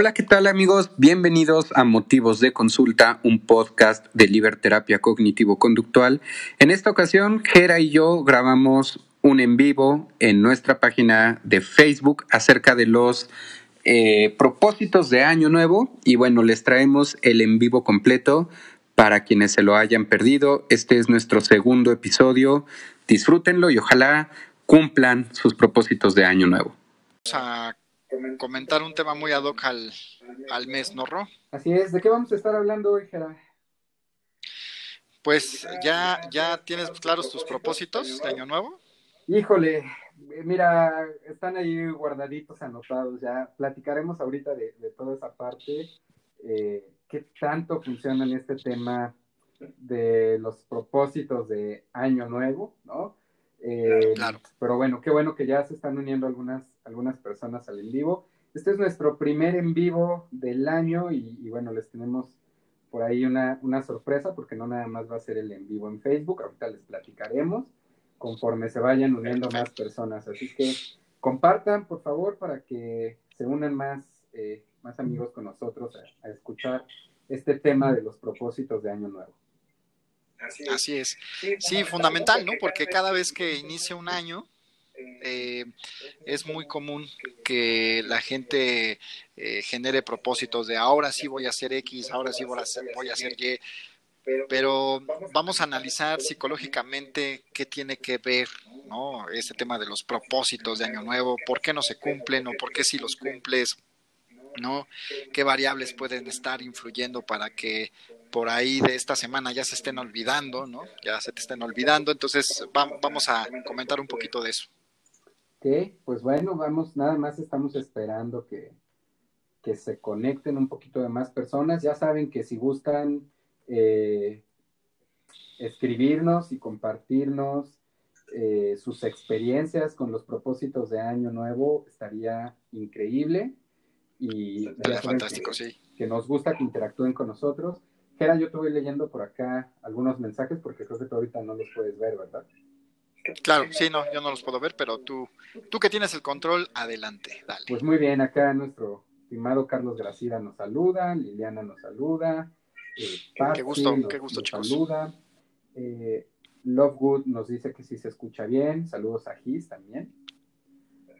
Hola, ¿qué tal amigos? Bienvenidos a Motivos de Consulta, un podcast de Liberterapia Cognitivo-Conductual. En esta ocasión, Gera y yo grabamos un en vivo en nuestra página de Facebook acerca de los eh, propósitos de Año Nuevo y bueno, les traemos el en vivo completo para quienes se lo hayan perdido. Este es nuestro segundo episodio. Disfrútenlo y ojalá cumplan sus propósitos de Año Nuevo. Comentar un tema muy ad hoc al, al mes, ¿no, Ro? Así es. ¿De qué vamos a estar hablando hoy, Gerard? Pues ya, ya tienes claros tus propósitos de Año Nuevo. Híjole, mira, están ahí guardaditos, anotados ya. Platicaremos ahorita de, toda esa parte. Eh, ¿Qué tanto funciona en este tema de los propósitos de Año Nuevo, no? Eh, claro. Pero bueno, qué bueno que ya se están uniendo algunas, algunas personas al en vivo. Este es nuestro primer en vivo del año y, bueno, les tenemos por ahí una, una, sorpresa porque no nada más va a ser el en vivo en Facebook, ahorita les platicaremos conforme se vayan uniendo más personas. Así que compartan, por favor, para que se unan más, eh, más amigos con nosotros a, escuchar este tema de los propósitos de Año Nuevo. Así es. Sí, fundamental, ¿no? Porque cada vez que inicia un año, eh, es muy común que la gente eh, genere propósitos de ahora sí voy a hacer X, ahora sí voy a hacer, voy a hacer Y, pero vamos a analizar psicológicamente qué tiene que ver ¿no? este tema de los propósitos de Año Nuevo, por qué no se cumplen o por qué si los cumples, ¿no? qué variables pueden estar influyendo para que por ahí de esta semana ya se estén olvidando, ¿no? ya se te estén olvidando. Entonces vamos a comentar un poquito de eso. Ok, pues bueno, vamos, nada más estamos esperando que, que se conecten un poquito de más personas. Ya saben que si gustan eh, escribirnos y compartirnos eh, sus experiencias con los propósitos de Año Nuevo estaría increíble. Y fantástico, que, sí. Que nos gusta que interactúen con nosotros. Gera, yo te voy leyendo por acá algunos mensajes porque creo que tú ahorita no los puedes ver, ¿verdad? Claro, sí, no, yo no los puedo ver, pero tú, tú que tienes el control, adelante, dale. Pues muy bien, acá nuestro estimado Carlos Gracida nos saluda, Liliana nos saluda, eh, qué gusto, qué gusto, chicos. Saluda. Eh, Lovegood nos dice que sí se escucha bien. Saludos a Gis también.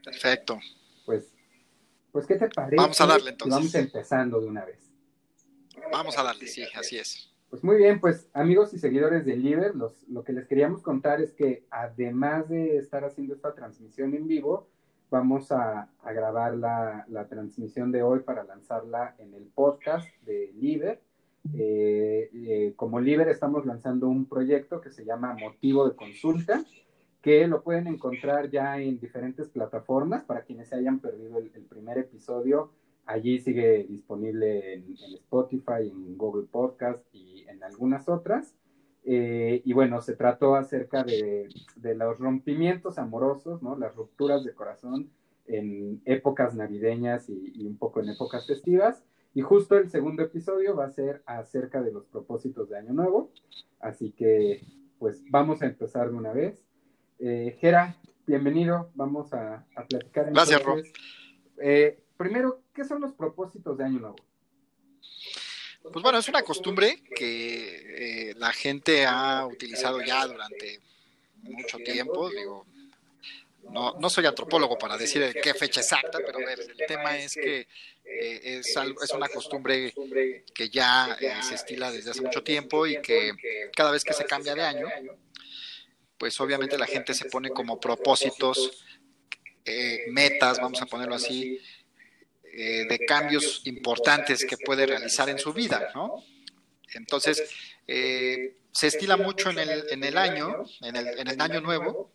Perfecto. Pues, pues ¿qué te parece? Vamos a darle entonces. Vamos empezando de una vez. Vamos a darle, sí, así es. Pues muy bien, pues amigos y seguidores de Liber, lo que les queríamos contar es que además de estar haciendo esta transmisión en vivo, vamos a, grabar la, la, transmisión de hoy para lanzarla en el podcast de Liber. Eh, eh, como Liber estamos lanzando un proyecto que se llama Motivo de Consulta, que lo pueden encontrar ya en diferentes plataformas para quienes se hayan perdido el, primer episodio. Allí sigue disponible en, Spotify, en Google Podcast y en algunas otras. Eh, y bueno, se trató acerca de, los rompimientos amorosos, ¿no? Las rupturas de corazón en épocas navideñas y un poco en épocas festivas. Y justo el segundo episodio va a ser acerca de los propósitos de Año Nuevo. Así que, pues vamos a empezar de una vez. Eh, Gera, bienvenido. Vamos a, platicar. Gracias, Rob. Eh, primero, ¿qué son los propósitos de Año Nuevo? Pues bueno, es una costumbre que eh, la gente ha utilizado ya durante mucho tiempo. Digo, no, no soy antropólogo para decir qué fecha exacta, pero el tema es que eh, es, es una costumbre que ya eh, se estila desde hace mucho tiempo y que cada vez que se cambia de año, pues obviamente la gente se pone como propósitos, metas, vamos a ponerlo así, de cambios importantes que puede realizar en su vida, ¿no? Entonces, se estila mucho en el, en el año, en el, en el año nuevo,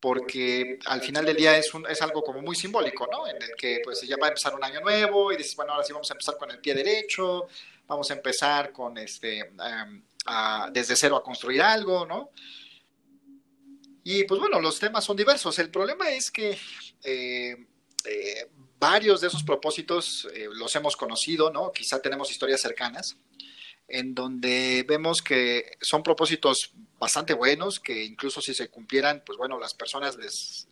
porque al final del día es, un, es algo como muy simbólico, ¿no? En el que pues ya va a empezar un año nuevo y dices, bueno, ahora sí vamos a empezar con el pie derecho, vamos a empezar con este, em, desde cero a construir algo, ¿no? Y pues bueno, los temas son diversos. El problema es que eh, eh, varios de esos propósitos eh, los hemos conocido, ¿no? Quizá tenemos historias cercanas en donde vemos que son propósitos bastante buenos, que incluso si se cumplieran, pues bueno, las personas les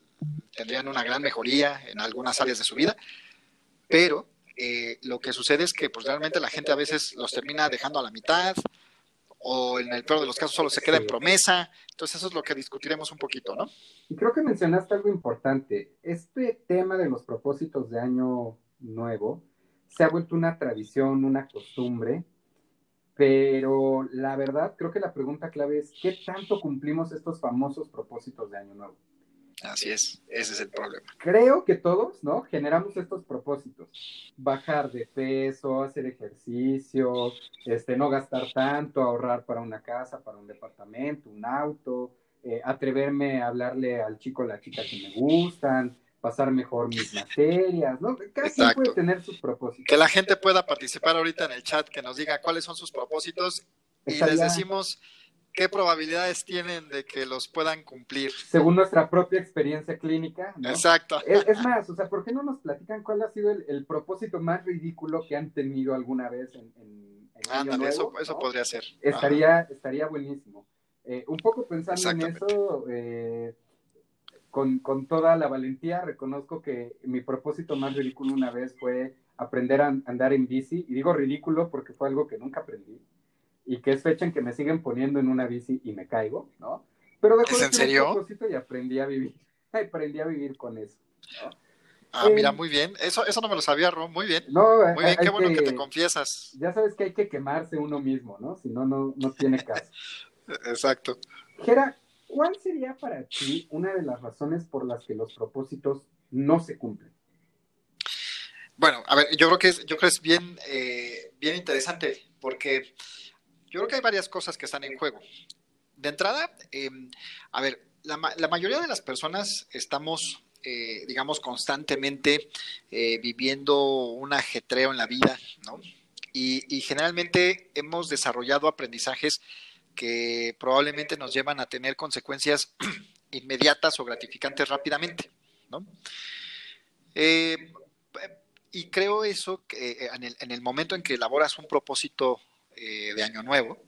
tendrían una gran mejoría en algunas áreas de su vida, pero eh, lo que sucede es que pues realmente la gente a veces los termina dejando a la mitad o en el peor de los casos solo se queda en promesa. Entonces eso es lo que discutiremos un poquito, ¿no? Y creo que mencionaste algo importante. Este tema de los propósitos de año nuevo se ha vuelto una tradición, una costumbre, pero la verdad creo que la pregunta clave es, ¿qué tanto cumplimos estos famosos propósitos de año nuevo? Así es, ese es el problema. Creo que todos, ¿no? Generamos estos propósitos. Bajar de peso, hacer ejercicio, este, no gastar tanto, ahorrar para una casa, para un departamento, un auto, eh, atreverme a hablarle al chico o la chica que me gustan, pasar mejor mis materias, ¿no? Casi puede tener sus propósitos. Que la gente pueda participar ahorita en el chat, que nos diga cuáles son sus propósitos y les decimos qué probabilidades tienen de que los puedan cumplir. Según nuestra propia experiencia clínica. Exacto. Es, más, o sea, ¿por qué no nos platican cuál ha sido el, propósito más ridículo que han tenido alguna vez en, en, Ándale, eso, eso podría ser. Estaría, estaría buenísimo. Eh, un poco pensando en eso, eh, con, con toda la valentía, reconozco que mi propósito más ridículo una vez fue aprender a andar en bici. Y digo ridículo porque fue algo que nunca aprendí y que es fecha en que me siguen poniendo en una bici y me caigo, ¿no? Pero ¿Es en serio? y aprendí a vivir, aprendí a vivir con eso. Ah, mira, muy bien. Eso, eso no me lo sabía, Ron. Muy bien. No, muy bien, qué bueno que, te confiesas. Ya sabes que hay que quemarse uno mismo, ¿no? Si no, no, no tiene caso. Exacto. Gera, ¿cuál sería para ti una de las razones por las que los propósitos no se cumplen? Bueno, a ver, yo creo que es, yo creo que es bien, eh, bien interesante, porque yo creo que hay varias cosas que están en juego. De entrada, em, a ver, la, mayoría de las personas estamos, eh, digamos, constantemente eh, viviendo un ajetreo en la vida, ¿no? Y, generalmente hemos desarrollado aprendizajes que probablemente nos llevan a tener consecuencias inmediatas o gratificantes rápidamente, ¿no? Eh, y creo eso que en el, en el momento en que elaboras un propósito eh, de Año Nuevo,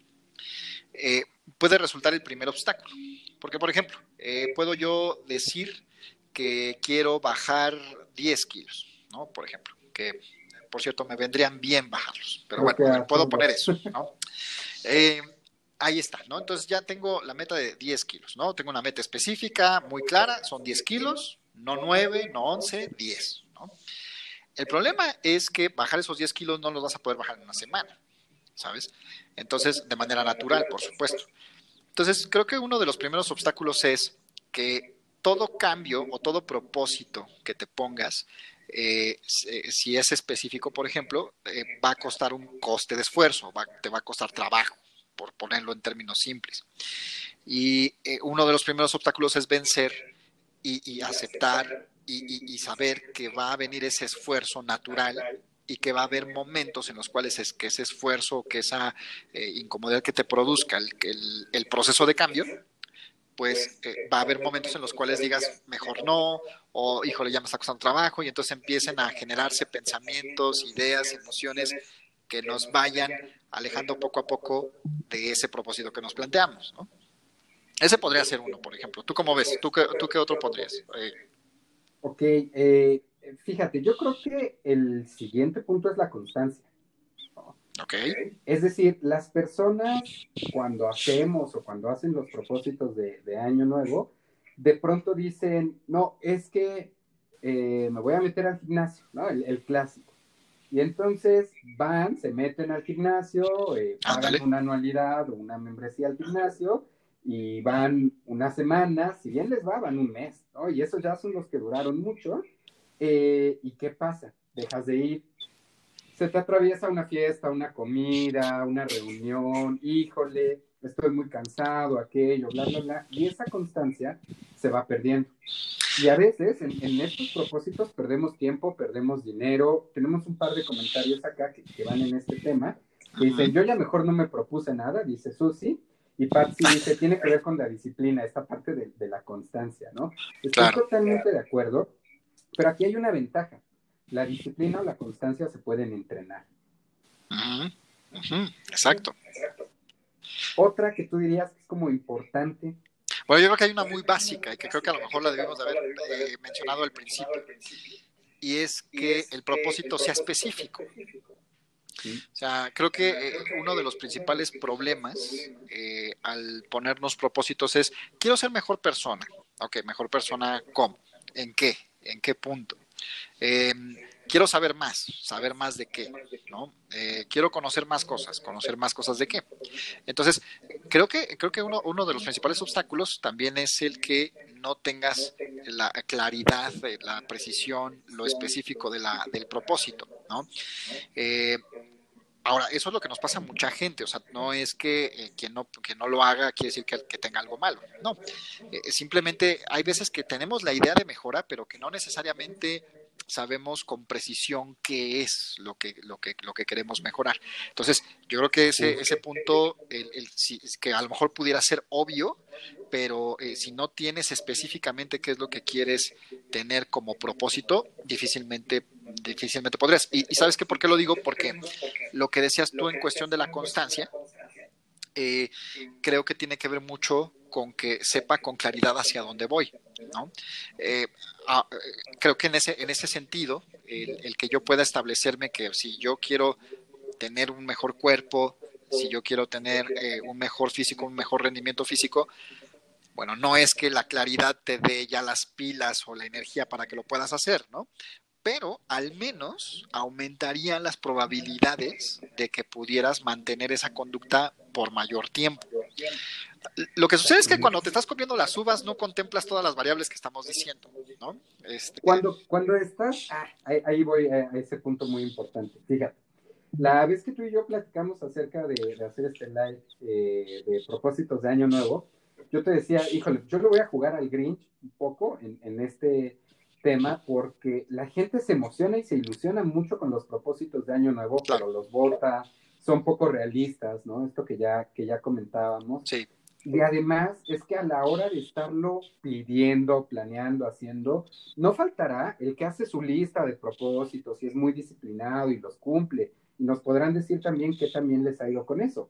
eh, puede resultar el primer obstáculo. Porque, por ejemplo, eh, puedo yo decir que quiero bajar 10 kilos, ¿no? Por ejemplo, que por cierto me vendrían bien bajarlos, pero bueno, puedo poner eso, ¿no? ahí está, ¿no? Entonces ya tengo la meta de 10 kilos, ¿no? Tengo una meta específica, muy clara, son 10 kilos, no 9, no 11, 10, ¿no? El problema es que bajar esos 10 kilos no los vas a poder bajar en una semana. ¿Sabes? Entonces, de manera natural, por supuesto. Entonces, creo que uno de los primeros obstáculos es que todo cambio o todo propósito que te pongas, eh, eh, si es específico, por ejemplo, eh, va a costar un coste de esfuerzo, te va a costar trabajo, por ponerlo en términos simples. Y uno de los primeros obstáculos es vencer y, aceptar y, saber que va a venir ese esfuerzo natural y que va a haber momentos en los cuales es que ese esfuerzo, que esa eh, incomodidad que te produzca el, el, proceso de cambio, pues eh, va a haber momentos en los cuales digas, mejor no, o híjole, ya me está costando trabajo, y entonces empiecen a generarse pensamientos, ideas, emociones que nos vayan alejando poco a poco de ese propósito que nos planteamos, ¿no? Ese podría ser uno, por ejemplo. ¿Tú cómo ves? ¿Tú qué, tú qué otro podrías? Eh, ok, eh, fíjate, yo creo que el siguiente punto es la constancia. Ok. Es decir, las personas cuando hacemos o cuando hacen los propósitos de, año nuevo, de pronto dicen, no, es que eh, me voy a meter al gimnasio, ¿no? El, clásico. Y entonces van, se meten al gimnasio, eh, pagan una anualidad o una membresía al gimnasio y van una semana, si bien les va, van un mes, ¿no? Y esos ya son los que duraron mucho eh, ¿Y qué pasa? Dejas de ir. Se te atraviesa una fiesta, una comida, una reunión, híjole, estoy muy cansado, aquello, bla, bla, bla. Y esa constancia se va perdiendo. Y a veces en, estos propósitos perdemos tiempo, perdemos dinero. Tenemos un par de comentarios acá que, van en este tema. Que dicen, yo ya mejor no me propuse nada, dice Susi. Y Patsy dice, tiene que ver con la disciplina, esta parte de, la constancia, ¿no? Estoy totalmente de acuerdo. Pero aquí hay una ventaja. La disciplina o la constancia se pueden entrenar. Exacto. Otra que tú dirías que es como importante. Bueno, yo creo que hay una muy básica y que creo que a lo mejor la debemos de haber eh, mencionado al principio. y es que el propósito sea específico. O sea, creo que eh, uno de los principales problemas eh, al ponernos propósitos es, quiero ser mejor persona. Ok, mejor persona, ¿cómo? ¿En qué? ¿En qué punto? Eh, quiero saber más, saber más de qué, ¿no? Eh, quiero conocer más cosas, conocer más cosas de qué. Entonces, creo que, creo que uno, de los principales obstáculos también es el que no tengas la claridad, la precisión, lo específico de la, del propósito, ¿no? Eh, Ahora, eso es lo que nos pasa a mucha gente, o sea, no es que eh, quien, no, que no lo haga quiere decir que, que tenga algo malo, no, eh, simplemente hay veces que tenemos la idea de mejora, pero que no necesariamente sabemos con precisión qué es lo que, lo que, lo que queremos mejorar. Entonces, yo creo que ese, ese punto, el, el, que a lo mejor pudiera ser obvio, pero eh, si no tienes específicamente qué es lo que quieres tener como propósito, difícilmente, difícilmente podrías. Y, y sabes qué, ¿por qué lo digo? Porque lo que decías tú en cuestión de la constancia, eh, creo que tiene que ver mucho con que sepa con claridad hacia dónde voy. ¿no? Eh, ah, creo que en ese, en ese sentido, el, el, que yo pueda establecerme que si yo quiero tener un mejor cuerpo, si yo quiero tener eh, un mejor físico, un mejor rendimiento físico, bueno, no es que la claridad te dé ya las pilas o la energía para que lo puedas hacer, ¿no? Pero al menos aumentarían las probabilidades de que pudieras mantener esa conducta por mayor tiempo. Lo que sucede es que cuando te estás comiendo las uvas no contemplas todas las variables que estamos diciendo, ¿no? Este... Cuando, cuando estás, ah, ahí, ahí, voy a ese punto muy importante. Fíjate, la vez que tú y yo platicamos acerca de, de hacer este live eh, de propósitos de año nuevo, yo te decía, híjole, yo le voy a jugar al Grinch un poco en, en este tema porque la gente se emociona y se ilusiona mucho con los propósitos de año nuevo, claro. pero los vota, son poco realistas, ¿no? Esto que ya, que ya comentábamos. Sí. Y además es que a la hora de estarlo pidiendo, planeando, haciendo, no faltará el que hace su lista de propósitos y es muy disciplinado y los cumple. Y nos podrán decir también que también les ha ido con eso.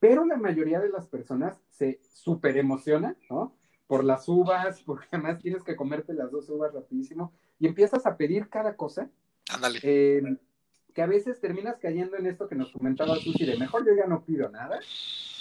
Pero la mayoría de las personas se súper emocionan, ¿no? Por las uvas, porque además tienes que comerte las dos uvas rapidísimo y empiezas a pedir cada cosa. Ándale. Eh, que a veces terminas cayendo en esto que nos comentaba Susi, de mejor yo ya no pido nada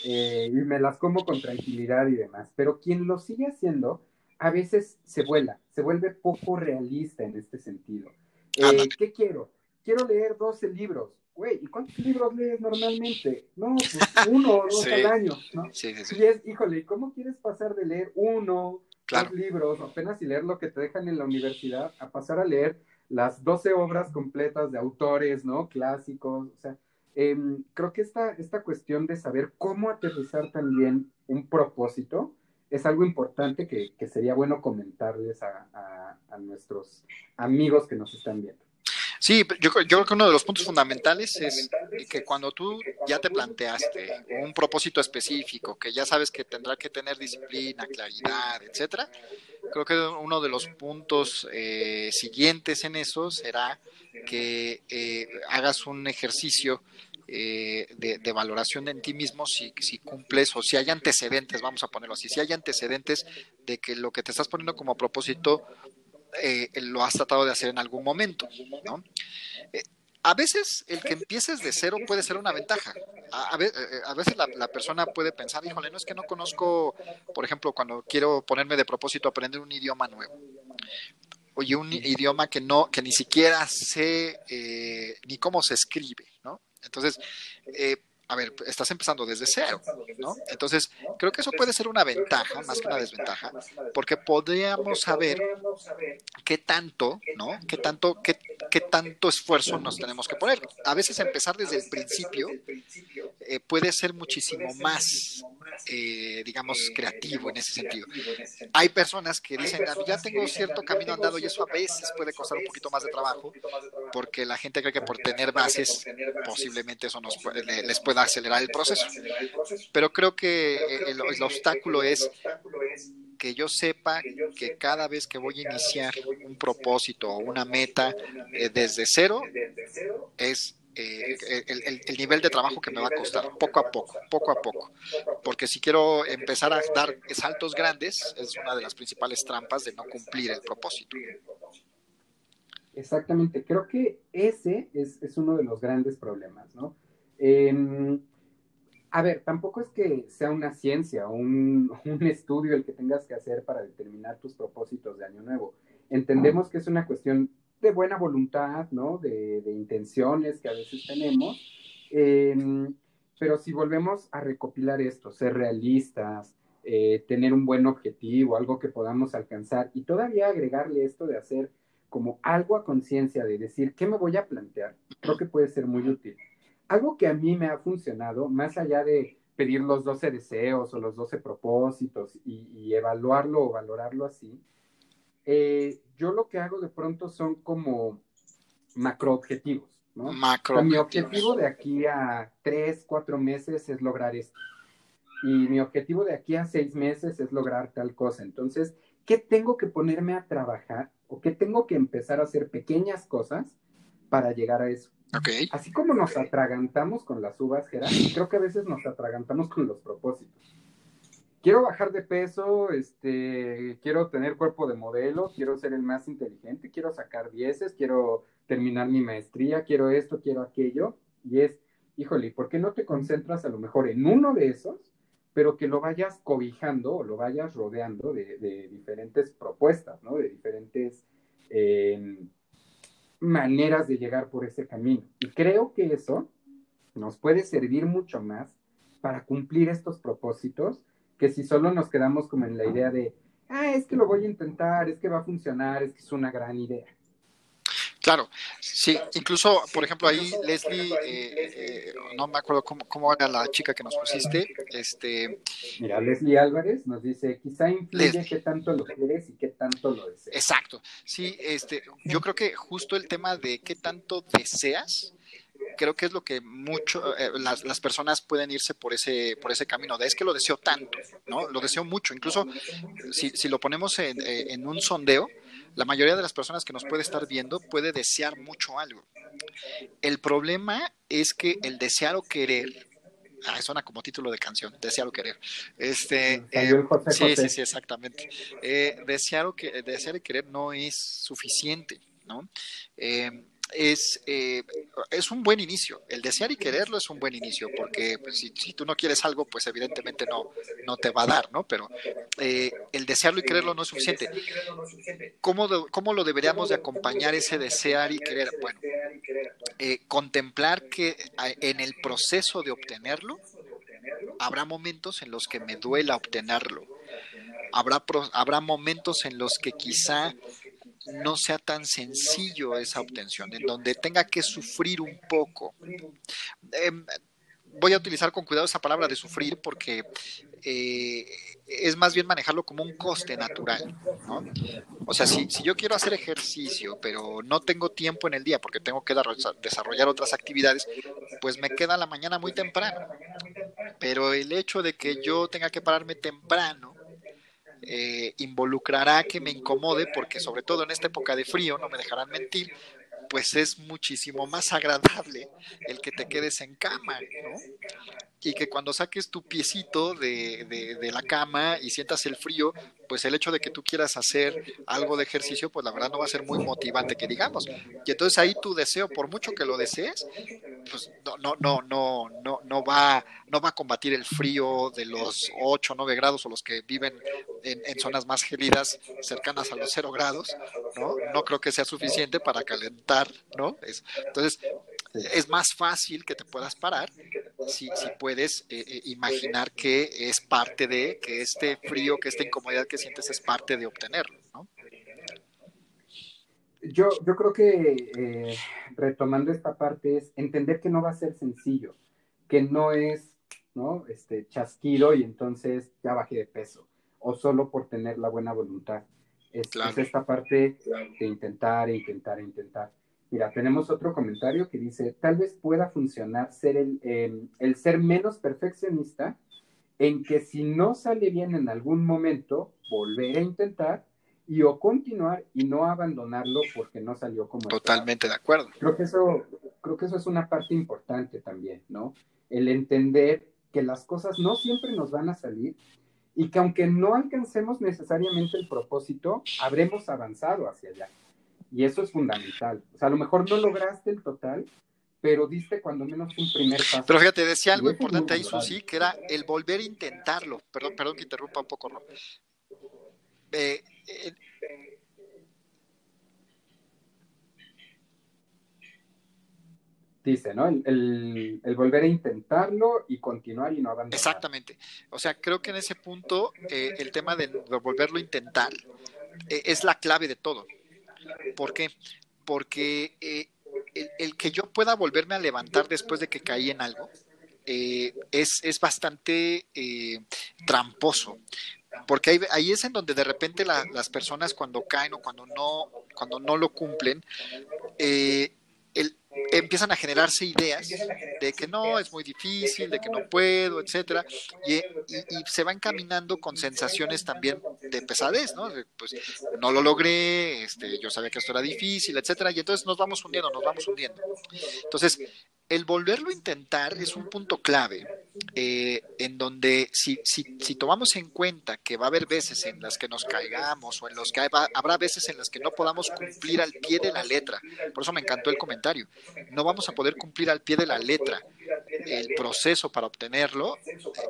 eh, y me las como con tranquilidad y demás. Pero quien lo sigue haciendo, a veces se vuela, se vuelve poco realista en este sentido. Eh, ¿Qué quiero? Quiero leer 12 libros. Güey, ¿y cuántos libros lees normalmente? No, pues uno o dos sí. al año, ¿no? Sí, sí, sí. Y es, híjole, ¿cómo quieres pasar de leer uno, claro. dos libros, apenas y leer lo que te dejan en la universidad, a pasar a leer las 12 obras completas de autores, ¿no? Clásicos, o sea, eh, creo que esta, esta cuestión de saber cómo aterrizar también un propósito es algo importante que, que sería bueno comentarles a, a, a nuestros amigos que nos están viendo. Sí, yo, yo, creo que uno de los puntos fundamentales es que cuando tú ya te planteaste un propósito específico, que ya sabes que tendrá que tener disciplina, claridad, etcétera, creo que uno de los puntos eh, siguientes en eso será que eh, hagas un ejercicio eh, de, de, valoración en ti mismo si, si, cumples o si hay antecedentes, vamos a ponerlo así, si hay antecedentes de que lo que te estás poniendo como propósito eh, lo has tratado de hacer en algún momento, ¿no? Eh, a veces el que empieces de cero puede ser una ventaja. A, veces la, la, persona puede pensar, híjole, no es que no conozco, por ejemplo, cuando quiero ponerme de propósito aprender un idioma nuevo. Oye, un idioma que no, que ni siquiera sé eh, ni cómo se escribe, ¿no? Entonces, eh, a ver, estás empezando desde cero, ¿no? Entonces, creo que eso puede ser una ventaja, más que una desventaja, porque podríamos saber qué tanto, ¿no? Qué tanto, qué, qué tanto esfuerzo nos tenemos que poner. A veces empezar desde el principio eh, puede ser muchísimo más, eh, digamos, creativo en ese sentido. Hay personas que dicen, ya tengo cierto camino andado y eso a veces puede costar un poquito más de trabajo, porque la gente cree que por tener bases, posiblemente eso nos puede, les pueda acelerar el proceso. Pero creo que el, el obstáculo es que yo sepa que cada vez que voy a iniciar un propósito o una meta eh, desde cero es eh, el, el, el, nivel de trabajo que me va a costar, poco a poco, poco a poco. Porque si quiero empezar a dar saltos grandes, es una de las principales trampas de no cumplir el propósito. Exactamente, creo que ese es, es uno de los grandes problemas, ¿no? Em, a ver, tampoco es que sea una ciencia o un, un, estudio el que tengas que hacer para determinar tus propósitos de año nuevo. Entendemos que es una cuestión de buena voluntad, ¿no? De, intenciones que a veces tenemos. Eh, pero si volvemos a recopilar esto, ser realistas, eh, tener un buen objetivo, algo que podamos alcanzar y todavía agregarle esto de hacer como algo a conciencia, de decir, ¿qué me voy a plantear? Creo que puede ser muy útil. Algo que a mí me ha funcionado, más allá de pedir los 12 deseos o los 12 propósitos y evaluarlo o valorarlo así, eh, yo lo que hago de pronto son como macroobjetivos. ¿no? Macro. mi objetivo de aquí a tres, cuatro meses es lograr esto. Y mi objetivo de aquí a seis meses es lograr tal cosa. Entonces, ¿qué tengo que ponerme a trabajar o qué tengo que empezar a hacer pequeñas cosas para llegar a eso? Okay. Así como nos atragantamos con las uvas, Gerard, creo que a veces nos atragantamos con los propósitos. Quiero bajar de peso, este, quiero tener cuerpo de modelo, quiero ser el más inteligente, quiero sacar dieces, quiero terminar mi maestría, quiero esto, quiero aquello, y es, híjole, ¿por qué no te concentras a lo mejor en uno de esos, pero que lo vayas cobijando o lo vayas rodeando de, de diferentes propuestas, ¿no? De diferentes eh, maneras de llegar por ese camino. Y creo que eso nos puede servir mucho más para cumplir estos propósitos que si solo nos quedamos como en la idea de, ah, es que lo voy a intentar, es que va a funcionar, es que es una gran idea. Claro, sí, incluso, por ejemplo, ahí Leslie, eh, eh, no me acuerdo cómo, cómo, era la chica que nos pusiste, este... Mira, Leslie Álvarez nos dice, quizá influye Leslie. qué tanto lo quieres y qué tanto lo deseas. Exacto, sí, este, yo creo que justo el tema de qué tanto deseas, creo que es lo que mucho eh, las, las, personas pueden irse por ese por ese camino de es que lo deseo tanto no lo deseo mucho incluso si, si lo ponemos en, en, un sondeo la mayoría de las personas que nos puede estar viendo puede desear mucho algo el problema es que el desear o querer Ah, suena como título de canción, desear o querer. Este, eh, José, sí, José. sí, sí, exactamente. Eh, desear, o que, desear y querer no es suficiente, ¿no? Eh, es, eh, es un buen inicio. El desear y quererlo es un buen inicio, porque pues, si, tú no quieres algo, pues evidentemente no, no te va a dar, ¿no? Pero eh, el desearlo y quererlo no es suficiente. ¿Cómo, ¿Cómo, lo deberíamos de acompañar ese desear y querer? Bueno, eh, contemplar que en el proceso de obtenerlo, habrá momentos en los que me duela obtenerlo. Habrá, habrá momentos en los que quizá no sea tan sencillo esa obtención, en donde tenga que sufrir un poco. Eh, voy a utilizar con cuidado esa palabra de sufrir porque eh, es más bien manejarlo como un coste natural, ¿no? O sea, si, si, yo quiero hacer ejercicio, pero no tengo tiempo en el día porque tengo que desarrollar otras actividades, pues me queda la mañana muy temprano. Pero el hecho de que yo tenga que pararme temprano, eh, involucrará que me incomode, porque sobre todo en esta época de frío, no me dejarán mentir, pues es muchísimo más agradable el que te quedes en cama, ¿no? Y que cuando saques tu piecito de, de, de, la cama y sientas el frío, pues el hecho de que tú quieras hacer algo de ejercicio, pues la verdad no va a ser muy motivante que digamos. Y entonces ahí tu deseo, por mucho que lo desees, pues no, no, no, no, no, no va, no va a combatir el frío de los 8 o 9 grados o los que viven en, en, zonas más gélidas cercanas a los 0 grados, ¿no? No creo que sea suficiente para calentar, ¿no? Es, entonces, es más fácil que te puedas parar si, si puedes eh, eh, imaginar que es parte de, que este frío, que esta incomodidad que sientes es parte de obtenerlo, ¿no? Yo, yo creo que eh, retomando esta parte es entender que no va a ser sencillo, que no es ¿no? Este, chasquido y entonces ya bajé de peso, o solo por tener la buena voluntad. Es, claro. es esta parte de intentar, intentar, intentar. Mira, tenemos otro comentario que dice, tal vez pueda funcionar ser el, eh, el, ser menos perfeccionista en que si no sale bien en algún momento, volver a intentar y o continuar y no abandonarlo porque no salió como totalmente de acuerdo. Creo que eso creo que eso es una parte importante también, ¿no? El entender que las cosas no siempre nos van a salir y que aunque no alcancemos necesariamente el propósito, habremos avanzado hacia allá Y eso es fundamental. O sea, a lo mejor no lograste el total, pero diste cuando menos un primer paso. Pero fíjate, decía algo importante ahí, Susi, que era el volver a intentarlo. Perdón, perdón que interrumpa un poco, ¿no? Eh, eh, dice, ¿no? El, volver a intentarlo y continuar y no abandonar. Exactamente. O sea, creo que en ese punto eh, el tema de, volverlo a intentar es la clave de todo. ¿Por qué? Porque el, que yo pueda volverme a levantar después de que caí en algo eh, es, es, bastante eh, tramposo. Porque ahí, ahí, es en donde de repente las personas cuando caen o cuando no, cuando no lo cumplen, eh, empiezan a generarse ideas de que no, es muy difícil, de que no puedo, etcétera, y, se van caminando con sensaciones también de pesadez, ¿no? Pues no lo logré, este, yo sabía que esto era difícil, etcétera, y entonces nos vamos hundiendo, nos vamos hundiendo. Entonces, el volverlo a intentar es un punto clave eh, en donde si, si, si, tomamos en cuenta que va a haber veces en las que nos caigamos o en los que habrá veces en las que no podamos cumplir al pie de la letra, por eso me encantó el comentario, no vamos a poder cumplir al pie de la letra el proceso para obtenerlo,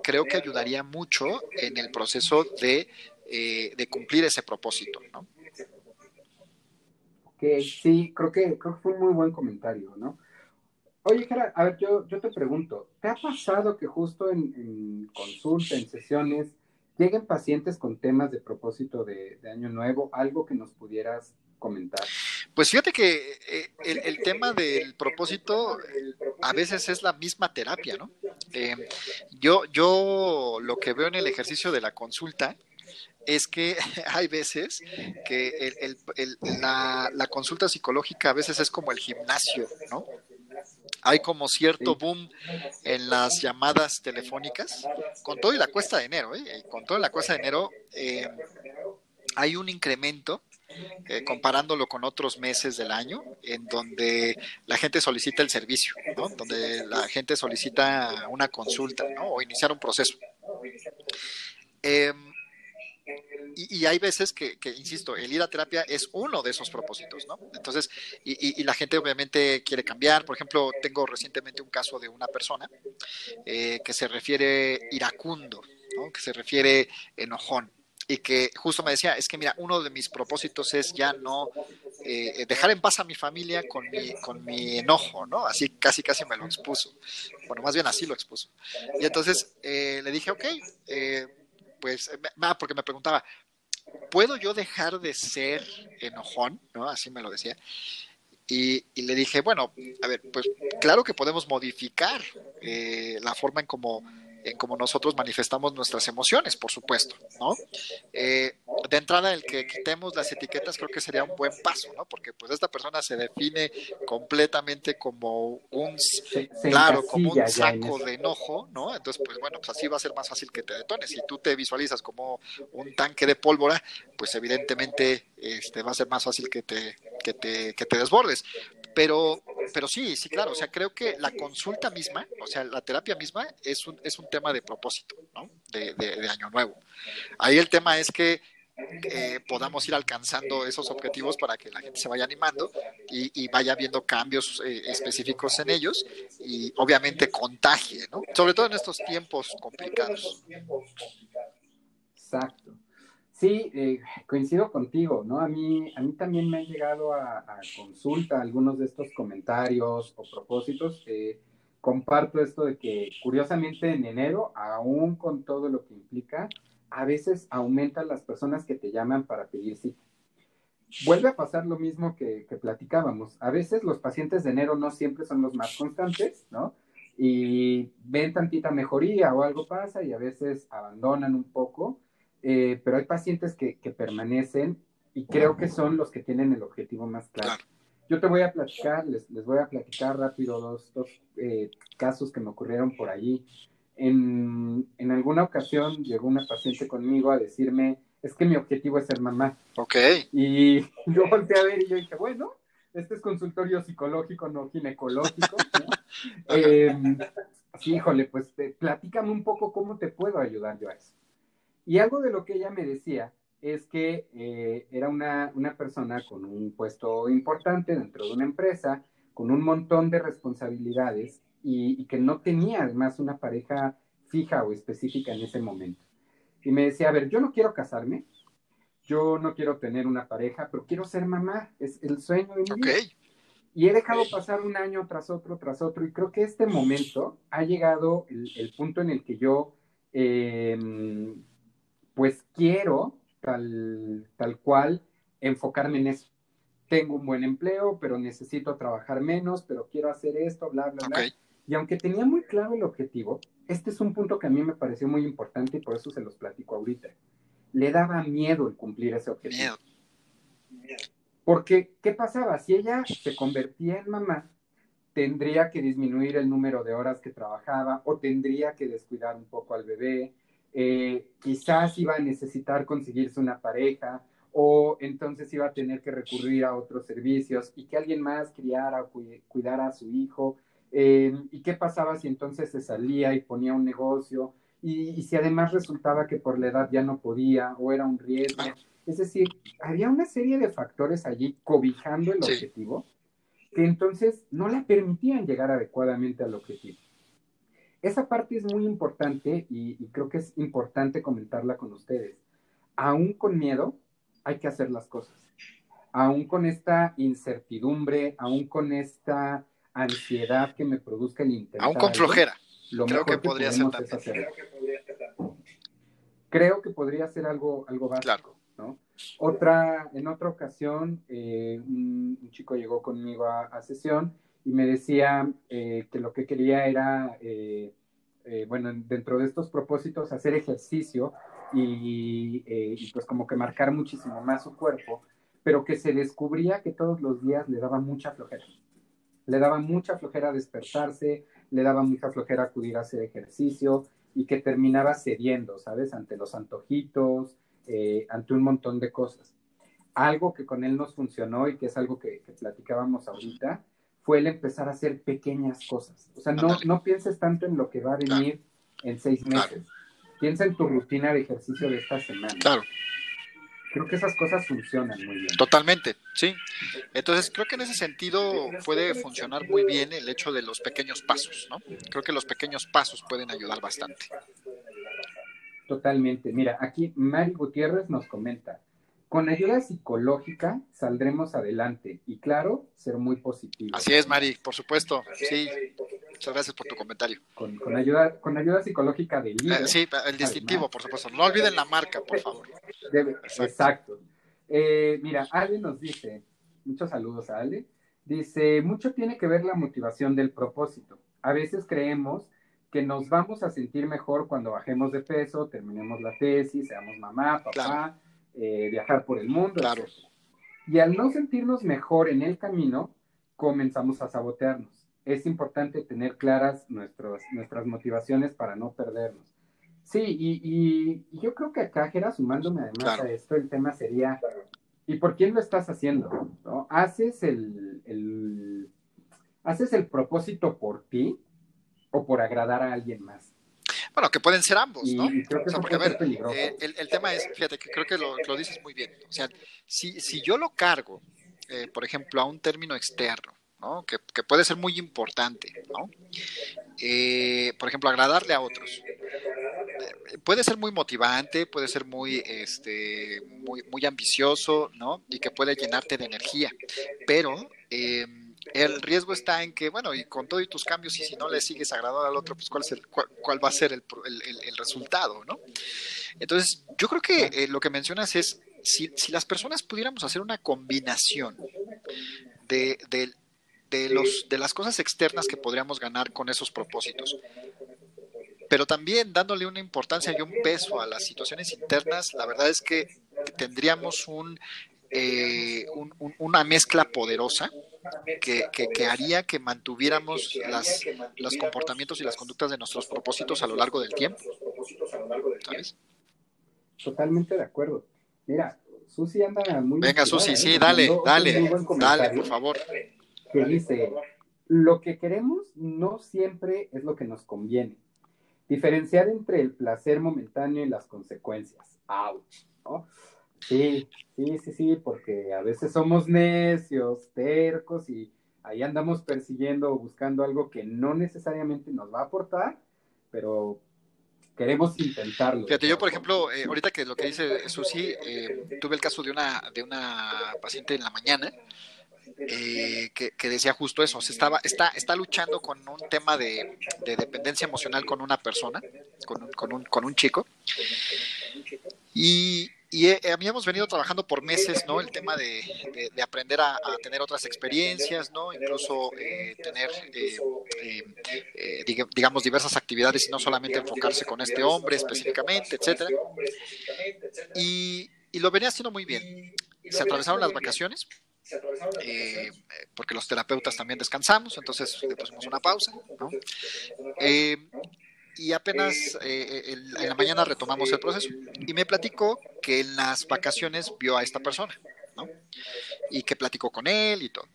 creo que ayudaría mucho en el proceso de, eh, cumplir ese propósito, ¿no? Sí, creo que fue un muy buen comentario, ¿no? Oye, Jara, a ver, yo, yo te pregunto, ¿te ha pasado que justo en, consulta, en sesiones, lleguen pacientes con temas de propósito de, Año Nuevo? ¿Algo que nos pudieras comentar? Pues fíjate que eh, el, tema del propósito a veces es la misma terapia, ¿no? Eh, yo, yo lo que veo en el ejercicio de la consulta es que hay veces que la, la, consulta psicológica a veces es como el gimnasio, ¿no? Hay como cierto boom en las llamadas telefónicas, con todo y la cuesta de enero, ¿eh? con todo y la cuesta de enero, eh, hay un incremento eh, comparándolo con otros meses del año, en donde la gente solicita el servicio, ¿no? donde la gente solicita una consulta ¿no? o iniciar un proceso. Eh, y, hay veces que, insisto, el ir a terapia es uno de esos propósitos, ¿no? Entonces, y, la gente obviamente quiere cambiar. Por ejemplo, tengo recientemente un caso de una persona eh, que se refiere iracundo, ¿no? Que se refiere enojón y que justo me decía, es que mira, uno de mis propósitos es ya no eh, dejar en paz a mi familia con mi, con mi enojo, ¿no? Así casi casi me lo expuso. Bueno, más bien así lo expuso. Y entonces eh, le dije, ok, eh, pues, ah, porque me preguntaba, ¿puedo yo dejar de ser enojón? ¿No? Así me lo decía. Y, le dije, bueno, a ver, pues claro que podemos modificar eh, la forma en cómo en nosotros manifestamos nuestras emociones, por supuesto, ¿no? Eh, de entrada, el que quitemos las etiquetas creo que sería un buen paso, ¿no? Porque pues esta persona se define completamente como un, claro, como un saco de enojo, ¿no? Entonces, pues bueno, pues así va a ser más fácil que te detones. Si tú te visualizas como un tanque de pólvora, pues evidentemente este, va a ser más fácil que te, que te, que te desbordes. Pero, pero sí, sí, claro, o sea, creo que la consulta misma, o sea, la terapia misma es un, es un tema de propósito, ¿no? De, de, año nuevo. Ahí el tema es que eh, podamos ir alcanzando esos objetivos para que la gente se vaya animando y, vaya viendo cambios eh, específicos en ellos y obviamente contagie, ¿no? Sobre todo en estos tiempos complicados. Exacto. Sí, eh, coincido contigo, ¿no? A mí, a mí también me han llegado a, consulta algunos de estos comentarios o propósitos. Eh, comparto esto de que curiosamente en enero, aún con todo lo que implica, a veces aumentan las personas que te llaman para pedir cita. Vuelve a pasar lo mismo que, que platicábamos. A veces los pacientes de enero no siempre son los más constantes, ¿no? Y ven tantita mejoría o algo pasa y a veces abandonan un poco eh, pero hay pacientes que, permanecen y creo que son los que tienen el objetivo más claro. Yo te voy a platicar, les, les voy a platicar rápido dos, dos eh, casos que me ocurrieron por allí. En, en, alguna ocasión llegó una paciente conmigo a decirme, es que mi objetivo es ser mamá. Ok. Y yo volteé a ver y yo dije, bueno, este es consultorio psicológico, no ginecológico. Em, sí, híjole, pues platícame un poco cómo te puedo ayudar yo a eso. Y algo de lo que ella me decía es que eh, era una, persona con un puesto importante dentro de una empresa, con un montón de responsabilidades y, que no tenía además una pareja fija o específica en ese momento. Y me decía, a ver, yo no quiero casarme, yo no quiero tener una pareja, pero quiero ser mamá, es el sueño de mi vida. Y he dejado pasar un año tras otro, tras otro, y creo que este momento ha llegado el, punto en el que yo, em, pues quiero tal, tal cual enfocarme en eso. Tengo un buen empleo, pero necesito trabajar menos, pero quiero hacer esto, bla, bla, bla. Y aunque tenía muy claro el objetivo, este es un punto que a mí me pareció muy importante y por eso se los platico ahorita. Le daba miedo el cumplir ese objetivo. Porque, ¿qué pasaba? Si ella se convertía en mamá, tendría que disminuir el número de horas que trabajaba o tendría que descuidar un poco al bebé, eh, quizás iba a necesitar conseguirse una pareja o entonces iba a tener que recurrir a otros servicios y que alguien más criara o cuidara a su hijo. Eh, ¿Y qué pasaba si entonces se salía y ponía un negocio? Y, y, si además resultaba que por la edad ya no podía o era un riesgo. Es decir, había una serie de factores allí cobijando el objetivo que entonces no le permitían llegar adecuadamente al objetivo. Esa parte es muy importante y, creo que es importante comentarla con ustedes. Aún con miedo, hay que hacer las cosas. Aún con esta incertidumbre, aún con esta ansiedad que me produzca el interés. Aún con flojera. Lo creo que, podría ser también. Creo que podría ser algo, algo básico. Claro. Otra, en otra ocasión, eh, un, chico llegó conmigo a, sesión y me decía eh, que lo que quería era, eh, bueno, dentro de estos propósitos, hacer ejercicio y, y, pues como que marcar muchísimo más su cuerpo, pero que se descubría que todos los días le daba mucha flojera. Le daba mucha flojera despertarse, le daba mucha flojera acudir a hacer ejercicio y que terminaba cediendo, ¿sabes? Ante los antojitos, eh, ante un montón de cosas. Algo que con él nos funcionó y que es algo que, platicábamos ahorita, fue el empezar a hacer pequeñas cosas. O sea, no, no pienses tanto en lo que va a venir en seis meses. Piensa en tu rutina de ejercicio de esta semana. Claro. Creo que esas cosas funcionan muy bien. Totalmente, sí. Entonces, creo que en ese sentido puede funcionar muy bien el hecho de los pequeños pasos, ¿no? Creo que los pequeños pasos pueden ayudar bastante. Totalmente. Mira, aquí Mari Gutiérrez nos comenta, con ayuda psicológica saldremos adelante y claro, ser muy positivo. Así es, Mari, por supuesto. Sí, muchas gracias por tu comentario. Con, ayuda, con ayuda psicológica de líder. sí, el distintivo, por supuesto. No olviden la marca, por favor. exacto. Eh, mira, Ale nos dice, muchos saludos a Ale, dice, mucho tiene que ver la motivación del propósito. A veces creemos que nos vamos a sentir mejor cuando bajemos de peso, terminemos la tesis, seamos mamá, papá, eh, viajar por el mundo. Claro. Y al no sentirnos mejor en el camino, comenzamos a sabotearnos. Es importante tener claras nuestros, nuestras motivaciones para no perdernos. Sí, y, yo creo que acá, Jera, sumándome además a esto, el tema sería, ¿y por quién lo estás haciendo? ¿No? ¿Haces el, el, ¿Haces el propósito por ti? o por agradar a alguien más. Bueno, que pueden ser ambos, ¿no? porque, a ver, eh, el, tema es, fíjate, que creo que lo, dices muy bien. O sea, si, si yo lo cargo, eh, por ejemplo, a un término externo, ¿no? Que, puede ser muy importante, ¿no? Eh, por ejemplo, agradarle a otros. puede ser muy motivante, puede ser muy, este, muy, muy ambicioso, ¿no? Y que puede llenarte de energía. Pero el riesgo está en que, bueno, y con todos tus cambios, y si no le sigues agradando al otro, pues cuál, es el, cuál, va a ser el, el, resultado, ¿no? Entonces, yo creo que eh, lo que mencionas es, si, si, las personas pudiéramos hacer una combinación de, de, de, los, de las cosas externas que podríamos ganar con esos propósitos, pero también dándole una importancia y un peso a las situaciones internas, la verdad es que tendríamos un, eh, una mezcla poderosa que, haría que mantuviéramos las, los comportamientos y las conductas de nuestros propósitos a lo largo del tiempo. ¿Sabes? Totalmente de acuerdo. Mira, Susi anda muy... Venga, Susi, sí, ¿eh? dale, dale, dale, por favor. Que dice, lo que queremos no siempre es lo que nos conviene. Diferenciar entre el placer momentáneo y las consecuencias. ¡Auch! Sí, sí, sí, sí, porque a veces somos necios, tercos y ahí andamos persiguiendo o buscando algo que no necesariamente nos va a aportar, pero queremos intentarlo. Fíjate, yo por ejemplo, eh, ahorita que lo que dice Susi, eh, tuve el caso de una, de una paciente en la mañana eh, que, decía justo eso, se estaba, está, está luchando con un tema de, dependencia emocional con una persona, con un, con un, con un chico, y, y eh, habíamos venido trabajando por meses, ¿no? El tema de, de, aprender a, tener otras experiencias, ¿no? Incluso eh, tener, eh, digamos, diversas actividades y no solamente enfocarse con este hombre específicamente, etcétera. Y, y lo venía haciendo muy bien. Se atravesaron las vacaciones. Porque los terapeutas también descansamos, entonces le pusimos una pausa, ¿no? y apenas eh, eh, en la mañana retomamos el proceso. Y me platicó que en las vacaciones vio a esta persona, ¿no? Y que platicó con él y todo.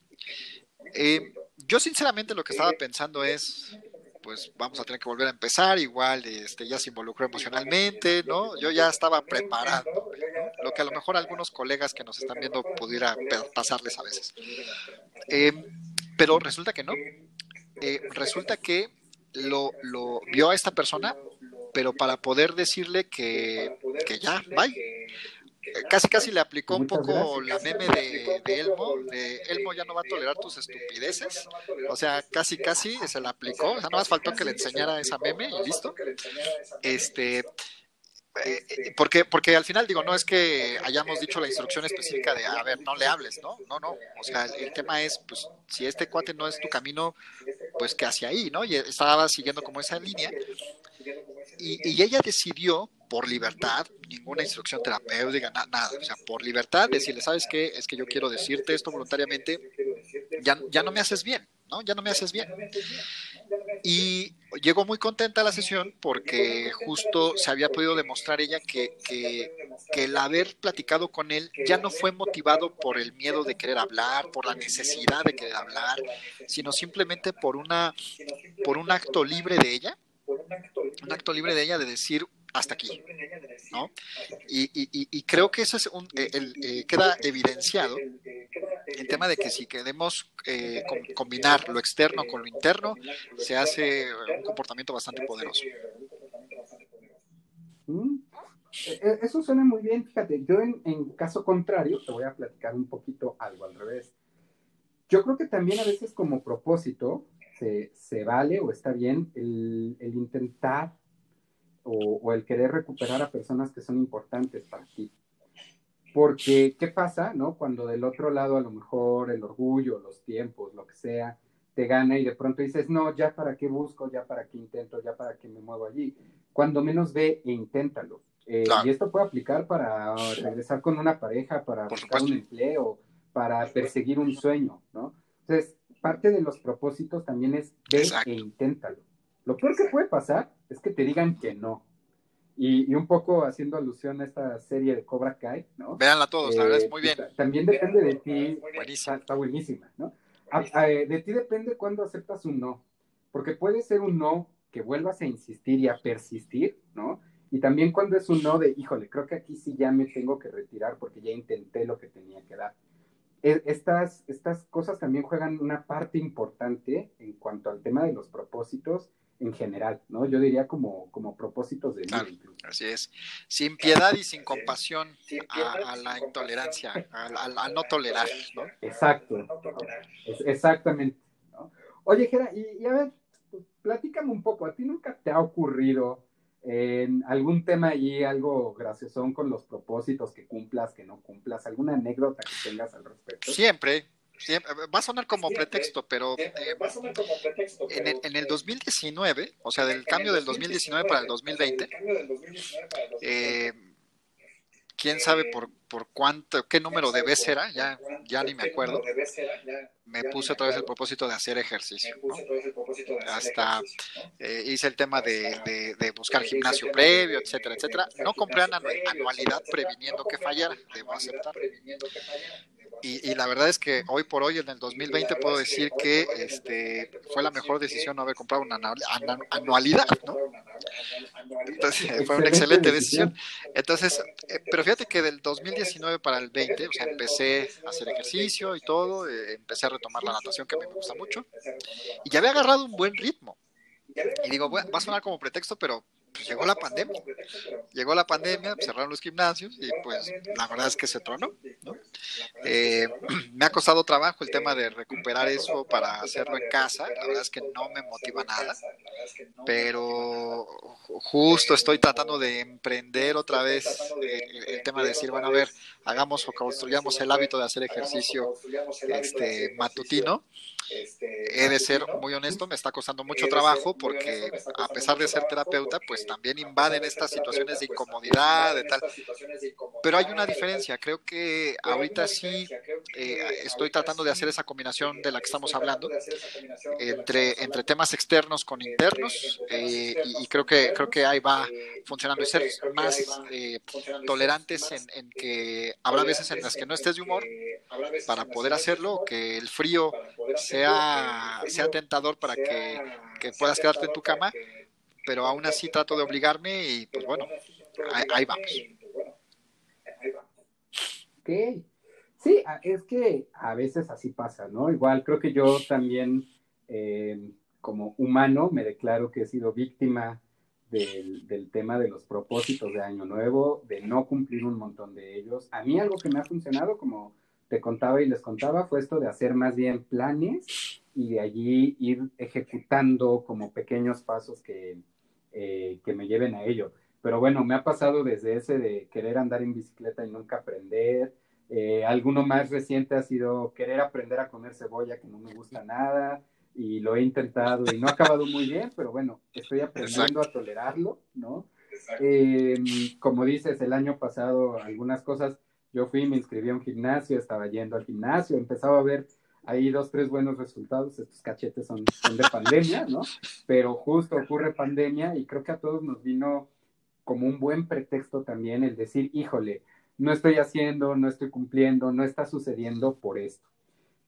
Eh, yo sinceramente lo que estaba pensando es, pues vamos a tener que volver a empezar, igual este, ya se involucró emocionalmente, ¿no? Yo ya estaba preparado, lo que a lo mejor algunos colegas que nos están viendo pudiera pasarles a veces. pero resulta que no. resulta que lo, lo vio a esta persona, pero para poder decirle que, que ya, bye. Casi casi le aplicó un poco la meme de, Elmo, de Elmo ya no va a tolerar tus estupideces. O sea, casi casi se la aplicó. O sea, no más faltó que le enseñara esa meme y listo. Este, eh, eh, porque, porque al final digo, no es que hayamos dicho la instrucción específica de, a ver, no le hables, ¿no? No, no. O sea, el, tema es, pues, si este cuate no es tu camino, pues que hacia ahí, ¿no? Y estaba siguiendo como esa línea. Y, y ella decidió, por libertad, ninguna instrucción terapéutica, nada, o sea, por libertad, decirle, ¿sabes qué? Es que yo quiero decirte esto voluntariamente, ya, ya no me haces bien, Ya no me haces bien. Y llegó muy contenta a la sesión porque justo se había podido demostrar ella que, que, el haber platicado con él ya no fue motivado por el miedo de querer hablar, por la necesidad de querer hablar, sino simplemente por una por un acto libre de ella, un acto libre de ella de decir hasta aquí, ¿no? Y, y, y creo que eso es un, eh, el, eh, queda evidenciado el tema de que si queremos eh, combinar lo externo con lo interno, se hace un comportamiento bastante poderoso. Mm. E, e, eso suena muy bien, fíjate, yo en, caso contrario te voy a platicar un poquito algo al revés. Yo creo que también a veces como propósito se, vale o está bien el, intentar o, o, el querer recuperar a personas que son importantes para ti. Porque, ¿qué pasa, no? Cuando del otro lado a lo mejor el orgullo, los tiempos, lo que sea, te gana y de pronto dices, no, ya para qué busco, ya para qué intento, ya para qué me muevo allí. Cuando menos ve e inténtalo. Eh, y esto puede aplicar para regresar con una pareja, para buscar un empleo, para perseguir un sueño, ¿no? Entonces, parte de los propósitos también es ve e inténtalo. Lo peor que puede pasar es que te digan que no. Y, un poco haciendo alusión a esta serie de Cobra Kai, ¿no? Véanla todos, la verdad es muy bien. Eh, también depende de ti. Buenísima. Está, buenísima, ¿no? Eh, de ti depende cuando aceptas un no. Porque puede ser un no que vuelvas a insistir y a persistir, ¿no? Y también cuando es un no de, híjole, creo que aquí sí ya me tengo que retirar porque ya intenté lo que tenía que dar. E, estas, estas cosas también juegan una parte importante en cuanto al tema de los propósitos en general, ¿no? Yo diría como, como propósitos de vida. así es. Sin piedad y sin compasión a, la intolerancia, a, no tolerar, ¿no? Exacto. exactamente. Oye, Jera, y, a ver, pues, platícame un poco, ¿a ti nunca te ha ocurrido en algún tema allí, algo graciosón con los propósitos que cumplas, que no cumplas, alguna anécdota que tengas al respecto? Siempre, va a sonar como pretexto, pero eh, en, el, en el 2019, o sea, del cambio del 2019 para el 2020, eh, quién sabe por, por cuánto, qué número de veces era, ya, ya ni me acuerdo, me puse otra vez el propósito de hacer ejercicio. Hasta eh, hice el tema de, de, buscar gimnasio previo, etcétera, etcétera. No compré anualidad previniendo que fallara, debo aceptar. Y, la verdad es que hoy por hoy, en el 2020, puedo decir que este, fue la mejor decisión no haber comprado una anualidad, ¿no? Entonces, fue una excelente decisión. Entonces, eh, pero fíjate que del 2019 para el 20, o sea, empecé a hacer ejercicio y todo, eh, empecé a retomar la natación que a mí me gusta mucho, y ya había agarrado un buen ritmo. Y digo, va a sonar como pretexto, pero pues llegó la pandemia. Llegó la pandemia, cerraron los gimnasios y pues la verdad es que se tronó. ¿no? Eh, me ha costado trabajo el tema de recuperar eso para hacerlo en casa. La verdad es que no me motiva nada, pero justo estoy tratando de emprender otra vez el, tema de decir, bueno, a ver, hagamos o construyamos el hábito de hacer ejercicio este, matutino. He de ser muy honesto, me está costando mucho trabajo porque a pesar de ser terapeuta, pues también invaden estas situaciones de incomodidad, de tal. Pero hay una diferencia, creo que ahorita sí eh, estoy tratando de hacer esa combinación de la que estamos hablando entre, entre temas externos con internos eh, y, creo que creo que ahí va funcionando y ser más eh, tolerantes en, en, que habrá veces en las que no estés de humor para poder hacerlo, que el frío sea, sea tentador para que, que puedas quedarte en tu cama pero aún así trato de obligarme y pues bueno, ahí, vamos. Ok. Sí, es que a veces así pasa, ¿no? Igual creo que yo también, eh, como humano, me declaro que he sido víctima del, del, tema de los propósitos de Año Nuevo, de no cumplir un montón de ellos. A mí algo que me ha funcionado, como te contaba y les contaba, fue esto de hacer más bien planes y de allí ir ejecutando como pequeños pasos que, eh, que me lleven a ello. Pero bueno, me ha pasado desde ese de querer andar en bicicleta y nunca aprender. Eh, alguno más reciente ha sido querer aprender a comer cebolla, que no me gusta nada, y lo he intentado y no ha acabado muy bien, pero bueno, estoy aprendiendo a tolerarlo, ¿no? Eh, como dices, el año pasado algunas cosas, yo fui, me inscribí a un gimnasio, estaba yendo al gimnasio, empezaba a ver hay dos, tres buenos resultados. Estos cachetes son, son de pandemia, ¿no? Pero justo ocurre pandemia y creo que a todos nos vino como un buen pretexto también el decir, híjole, no estoy haciendo, no estoy cumpliendo, no está sucediendo por esto.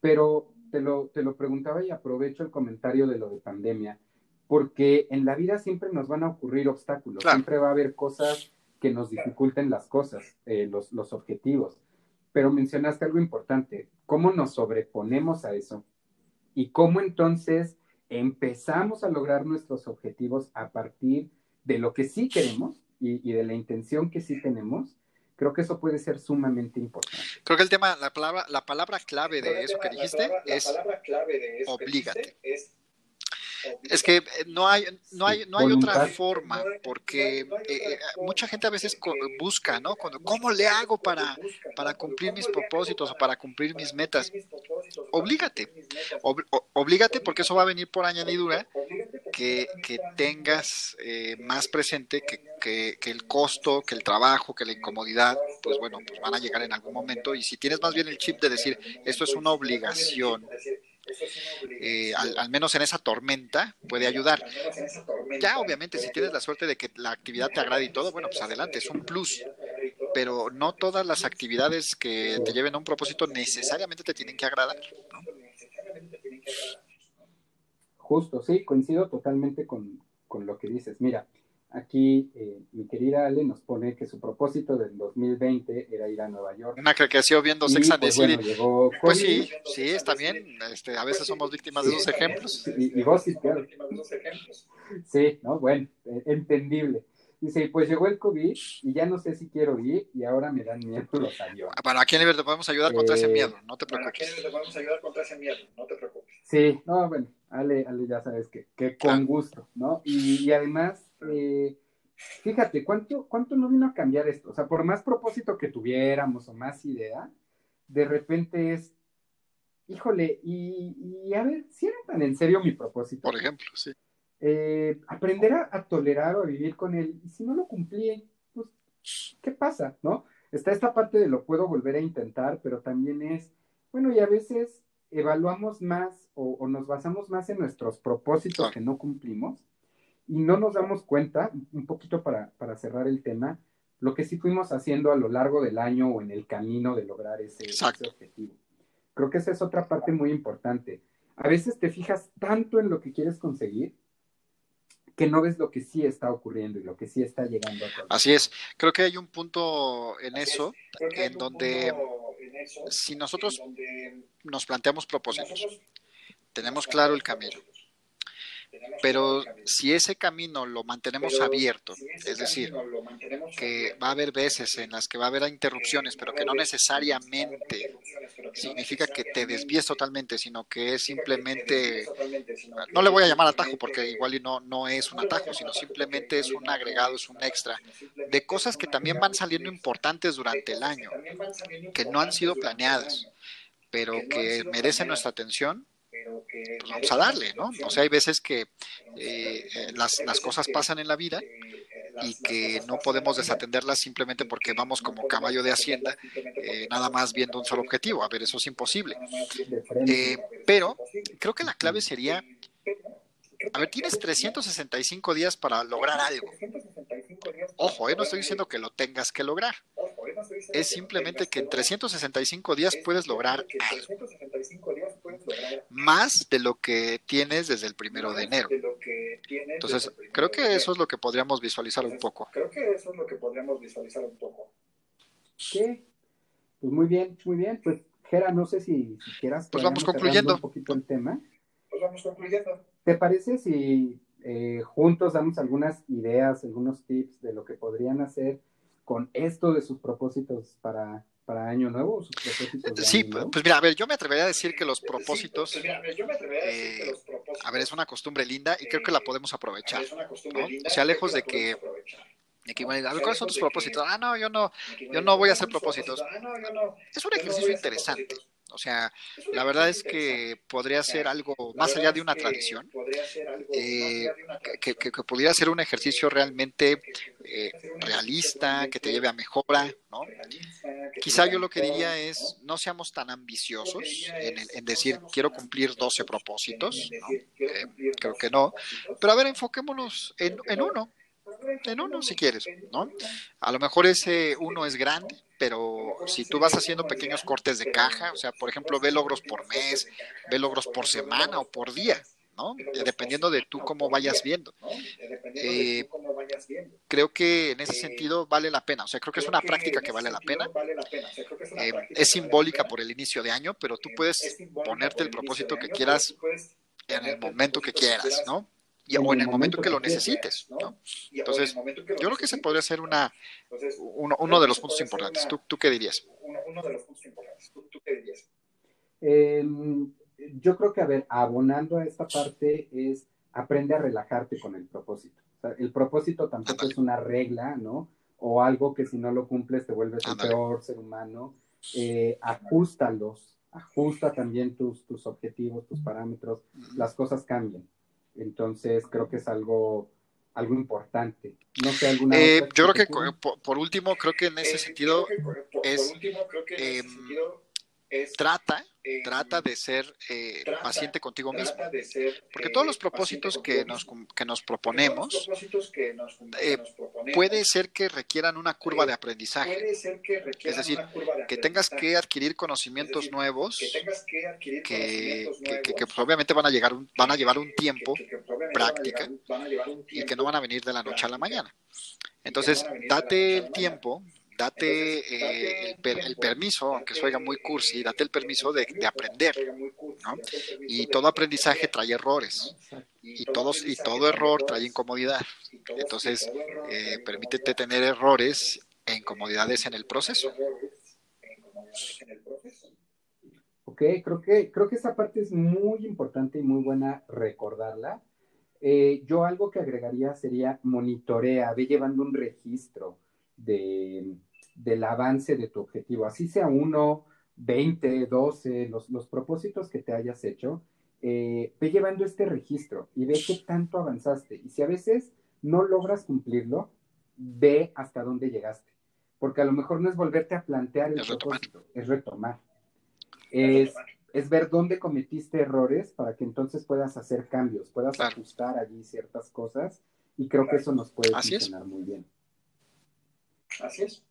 Pero te lo, te lo preguntaba y aprovecho el comentario de lo de pandemia, porque en la vida siempre nos van a ocurrir obstáculos, siempre va a haber cosas que nos dificulten las cosas, eh, los, los objetivos. Pero mencionaste algo importante, cómo nos sobreponemos a eso y cómo entonces empezamos a lograr nuestros objetivos a partir de lo que sí queremos y, de la intención que sí tenemos, creo que eso puede ser sumamente importante. Creo que el tema, la palabra, la palabra clave de eso que dijiste es oblígate. Es que eh, no hay, no hay, no hay otra forma, porque eh, eh, mucha gente a veces busca, ¿no? ¿Cómo le hago para, para cumplir mis propósitos o para cumplir mis metas? Oblígate, oblígate porque eso va a venir por añadidura que, que tengas más presente que, que, el costo, que el trabajo, que la incomodidad, pues bueno, pues van a llegar en algún momento y si tienes más bien el chip de decir, esto es una obligación, eh, al, menos en esa tormenta, puede ayudar. Ya obviamente si tienes la suerte de que la actividad te agrade y todo, bueno, pues adelante, es un plus. Pero no todas las actividades que te lleven a un propósito necesariamente te tienen que agradar. Justo, sí, coincido totalmente con, con lo que dices. Mira, Aquí eh, mi querida Ale nos pone que su propósito del 2020 era ir a Nueva York. Una que creció viendo Sex and the pues, pues sí, sí, está bien. Este, a veces somos víctimas de esos ejemplos. Y, vos sí, claro. Sí, ¿no? Bueno, eh, entendible. Dice, pues llegó el COVID y ya no sé si quiero ir y ahora me dan miedo los aviones. Bueno, aquí en Libre te podemos ayudar contra ese eh, miedo, no te preocupes. Aquí en te podemos ayudar contra ese miedo, no te preocupes. Sí, no, bueno, Ale, Ale ya sabes que, que con gusto, ¿no? y además eh, fíjate, ¿cuánto, ¿cuánto no vino a cambiar esto? O sea, por más propósito que tuviéramos o más idea, de repente es, híjole, y, a ver, si era tan en serio mi propósito. Por ejemplo, sí. Eh, aprender a, tolerar o a vivir con él, y si no lo cumplí, pues, ¿qué pasa? ¿No? Está esta parte de lo puedo volver a intentar, pero también es, bueno, y a veces evaluamos más o, nos basamos más en nuestros propósitos que no cumplimos y no nos damos cuenta, un poquito para, cerrar el tema, lo que sí fuimos haciendo a lo largo del año o en el camino de lograr ese, objetivo. Creo que esa es otra parte muy importante. A veces te fijas tanto en lo que quieres conseguir que no ves lo que sí está ocurriendo y lo que sí está llegando a Así es, creo que hay un punto en eso, en donde si nosotros nos planteamos propósitos, tenemos claro el camino, pero si ese camino lo mantenemos abierto, es decir, que va a haber veces en las que va a haber interrupciones, pero que no necesariamente significa que te desvíes totalmente, sino que es simplemente, no le voy a llamar atajo porque igual y no, no es un atajo, sino simplemente es un agregado, es un extra de cosas que también van saliendo importantes durante el año, que no han sido planeadas, pero que merecen nuestra atención vamos a darle, ¿no? O sea, hay veces que eh, eh, las, las cosas pasan en la vida y que no podemos desatenderlas simplemente porque vamos como caballo de hacienda, eh, nada más viendo un solo objetivo. A ver, eso es imposible. pero creo que la clave sería, a ver, tienes 365 días para lograr algo. Ojo, no estoy diciendo que lo tengas que lograr es simplemente que en 365 días puedes lograr algo. Más de lo que tienes desde el primero de enero. Entonces, creo que eso es lo que podríamos visualizar un poco. Creo que eso es lo que podríamos visualizar un poco. ¿Qué? Pues muy bien, muy bien. Pues, Gera, no sé si, quieras. Pues vamos concluyendo. Un poquito el tema. Pues vamos concluyendo. ¿Te parece si eh, juntos damos algunas ideas, algunos tips de lo que podrían hacer? con esto de sus propósitos para, para Año Nuevo? Sus propósitos sí, pues mira, a ver, yo me atrevería a decir que los propósitos, a ver, es una costumbre linda y creo que la podemos aprovechar, ¿no? O sea, lejos de que, de que a ver, ¿cuáles son tus propósitos? Ah, no, yo no, yo no voy a hacer propósitos. Es un ejercicio interesante. O sea, la verdad es que podría ser algo más allá de una tradición, eh, que, que, pudiera ser un ejercicio realmente eh, realista, que te lleve a mejora, ¿no? Quizá yo lo que diría es, no seamos tan ambiciosos en, decir, quiero cumplir 12 propósitos, creo que no, pero a ver, enfoquémonos en, en uno, en uno si quieres, ¿no? A lo mejor ese uno es grande, pero si tú vas haciendo pequeños cortes de caja, o sea, por ejemplo, ve logros por mes, ve logros por semana o por día, ¿no? Dependiendo de tú cómo vayas viendo. Eh, creo que en ese sentido vale la pena, o sea, creo que es una práctica que vale la pena. Eh, es simbólica por el inicio de año, pero tú puedes ponerte el propósito que quieras en el momento que quieras, ¿no? Y, o en el momento que lo necesites. ¿no? Entonces, yo creo que ese podría ser una, uno, uno de los puntos importantes. ¿Tú, ¿Tú, qué dirías? Uno, de los puntos importantes. ¿Tú, qué dirías? Yo creo que, a ver, abonando a esta parte es aprende a relajarte con el propósito. el propósito tampoco es una regla, ¿no? O algo que si no lo cumples te vuelves un peor ser humano. Eh, ajustalos, ajusta también tus, tus objetivos, tus parámetros. Las cosas cambian. Entonces, creo que es algo, algo importante. No sé, alguna. Eh, yo creo que, por, último, creo que en ese sentido es. Trata trata de ser eh, paciente contigo mismo. Porque todos los propósitos que nos, que nos proponemos puede ser que requieran una curva de aprendizaje. Es decir, que tengas que adquirir conocimientos nuevos que, que, obviamente van a, llegar van a llevar un tiempo práctica y que no van a venir de la noche a la mañana. Entonces, date el tiempo date eh, el, permiso, aunque suena muy cursi, date el permiso de, aprender, ¿no? Y todo aprendizaje trae errores, y, todos, y todo error trae incomodidad. Entonces, eh, permítete tener errores e incomodidades en el proceso. Ok, creo que, creo que esa parte es muy importante y muy buena recordarla. Eh, yo algo que agregaría sería monitorea, ve llevando un registro de, del avance de tu objetivo, así sea uno, 20, 12, los, los propósitos que te hayas hecho, eh, ve llevando este registro y ve qué tanto avanzaste. Y si a veces no logras cumplirlo, ve hasta dónde llegaste. Porque a lo mejor no es volverte a plantear el propósito, es retomar. Es, es, ver dónde cometiste errores para que entonces puedas hacer cambios, puedas ajustar allí ciertas cosas. Y creo que eso nos puede funcionar muy bien. Así es.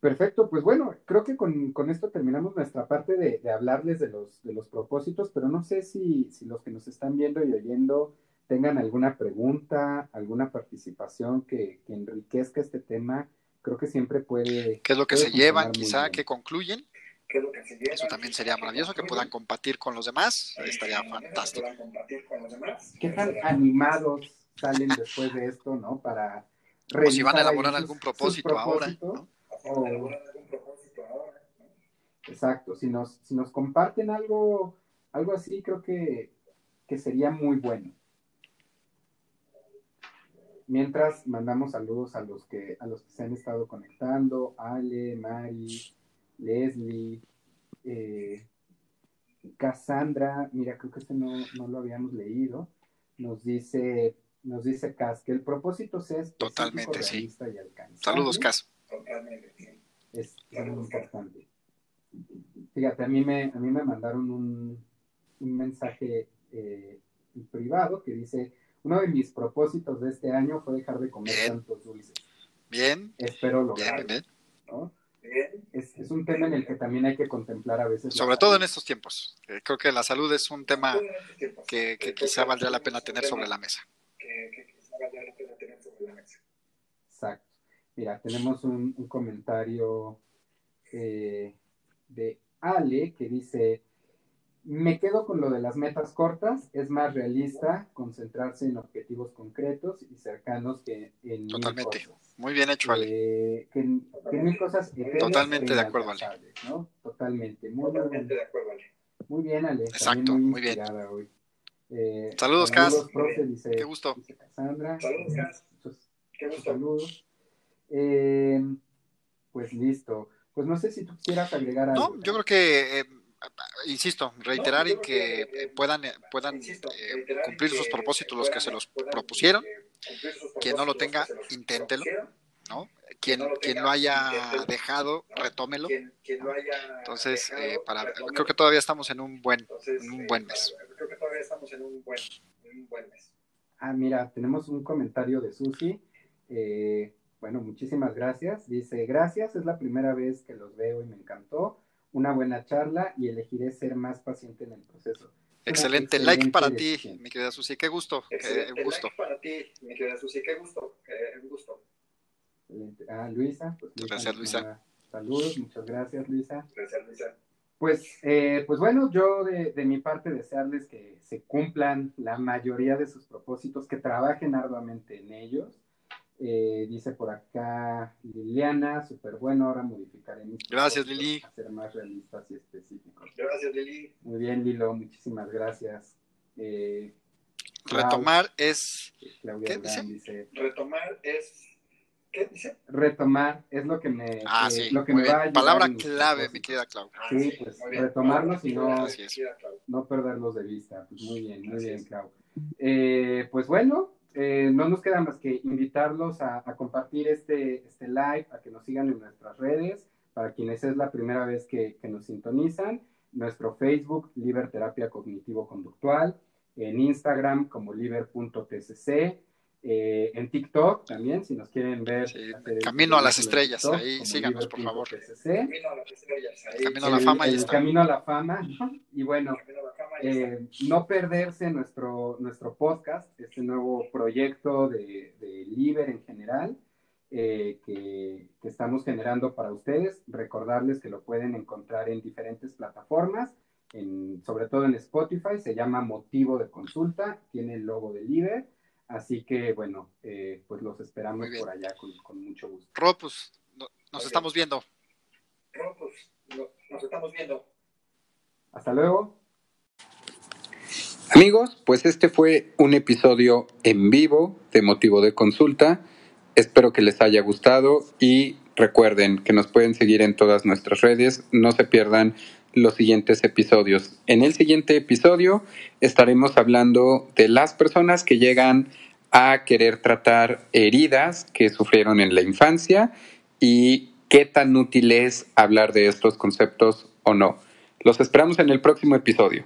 Perfecto, pues bueno, creo que con, esto terminamos nuestra parte de, hablarles de los, de los propósitos, pero no sé si, si, los que nos están viendo y oyendo tengan alguna pregunta, alguna participación que, que enriquezca este tema, creo que siempre puede... ¿Qué es lo que se llevan, quizá, bien. que concluyen? ¿Qué es lo que se lleva? Eso también sería maravilloso, que puedan compartir con los demás. Estaría fantástico. con. ¿Qué tan animados salen después de esto, no? Para O si van a elaborar sus- algún propósito ahora. propósitos. ¿no? ¿Elaboran algún propósito ahora? ¿no? Exacto, si nos, si nos comparten algo, algo así, creo que, que sería muy bueno. Mientras mandamos saludos a los que, a los que se han estado conectando, Ale, Mari, Leslie, eh, Cassandra, mira, creo que este no, no lo habíamos leído, nos dice, nos dice Cas que el propósito sea específico, Totalmente, sí. y Saludos, Cas. Totalmente. sí. es, es muy importante. Fíjate, a mí me, a mí me mandaron un, un mensaje eh, privado que dice, uno de mis propósitos de este año fue dejar de comer Bien. tantos dulces. Bien, Espero lograrlo. bien, bien. Es, es un tema en el que también hay que contemplar a veces. Sobre todo en estos tiempos. Creo que la salud es un tema que, que quizá valdría la es pena tener sobre la mesa. Que, que quizá valdría la pena tener sobre la mesa. Exacto. Mira, tenemos un, un comentario eh, de Ale que dice, me quedo con lo de las metas cortas, es más realista concentrarse en objetivos concretos y cercanos que en mil Totalmente. cosas. Muy bien hecho, Ale. Eh, que, mil cosas Totalmente de acuerdo, Ale. Totalmente. Muy, Totalmente de acuerdo, Ale. muy bien, Ale. Exacto, muy bien. hoy. Eh, Saludos, Cas. profe, dice, Qué gusto. dice Cassandra. Saludos, Cas. Qué gusto. saludos. Eh, pues listo. Pues no sé si tú quisieras agregar algo. No, yo creo que, eh, insisto, reiterar No, creo que que, eh, eh, puedan, eh, puedan Insisto, eh, cumplir sus propósitos los que se los propusieron. Quien no lo tenga, inténtelo. ¿no? Quien, no lo quien lo haya inténtelo. dejado, ¿no? retómelo. Quien, quien lo haya Entonces, dejado, eh, para, retómelo. creo que todavía estamos en un buen, Entonces, en un buen mes. Creo que todavía estamos en un buen, en un buen mes. Ah, mira, tenemos un comentario de Susi. Eh, bueno, muchísimas gracias. Dice, gracias, es la primera vez que los veo y me encantó. Una buena charla y elegiré ser más paciente en el proceso. Excelente. excelente Like para ti, mi querida Susi. Qué gusto. qué Excelente gusto. like para ti, mi querida Susi. Qué gusto, qué gusto. Excelente. Ah, Luisa, pues Luisa Gracias, Luisa. Saludos, muchas gracias, Luisa. Gracias, Luisa. Pues, eh, pues bueno, yo de, de mi parte desearles que se cumplan la mayoría de sus propósitos, que trabajen arduamente en ellos. Eh, dice por acá Liliana, súper bueno, ahora modificaré mis Gracias, Lili. ser más realistas y específicos. Gracias, Lili. Muy bien, Lilo, muchísimas gracias. Eh, Retomar es, Claudia ¿qué Durán dice? dice, Retomar es. ¿Qué dice? retomar es lo que me, ah, eh, sí, lo que me va a Palabra clave, mi querida Clau. Ah, Sí, pues, retomarlos y no- no perderlos de vista. Pues muy bien, muy Así bien. Clau. Eh, pues bueno, eh, no nos queda más que invitarlos a, a compartir este, este live, a que nos sigan en nuestras redes, para quienes es la primera vez que, que nos sintonizan, nuestro Facebook, Liber Terapia Cognitivo Conductual, en Instagram como liber.tcc, eh, en TikTok también, si nos quieren ver. Sí, hacer el Camino a las estrellas, TikTok, ahí síganos, por favor. Camino a las estrellas. Ahí. Camino a la El- fama, ahí el está. camino a la fama. Y bueno, Eh, no perderse nuestro, nuestro podcast, este nuevo proyecto de, de Liber en general eh, que, que estamos generando para ustedes. Recordarles que lo pueden encontrar en diferentes plataformas, en, sobre todo en Spotify, se llama Motivo de Consulta, tiene el logo de Liber. Así que bueno, eh, pues los esperamos por allá con, con mucho gusto. Ro, pues no- nos estamos viendo. No, pues, no- nos estamos viendo. Hasta luego. Amigos, pues este fue un episodio en vivo de motivo de consulta. Espero que les haya gustado y recuerden que nos pueden seguir en todas nuestras redes. No se pierdan los siguientes episodios. En el siguiente episodio estaremos hablando de las personas que llegan a querer tratar heridas que sufrieron en la infancia y qué tan útil es hablar de estos conceptos o no. Los esperamos en el próximo episodio.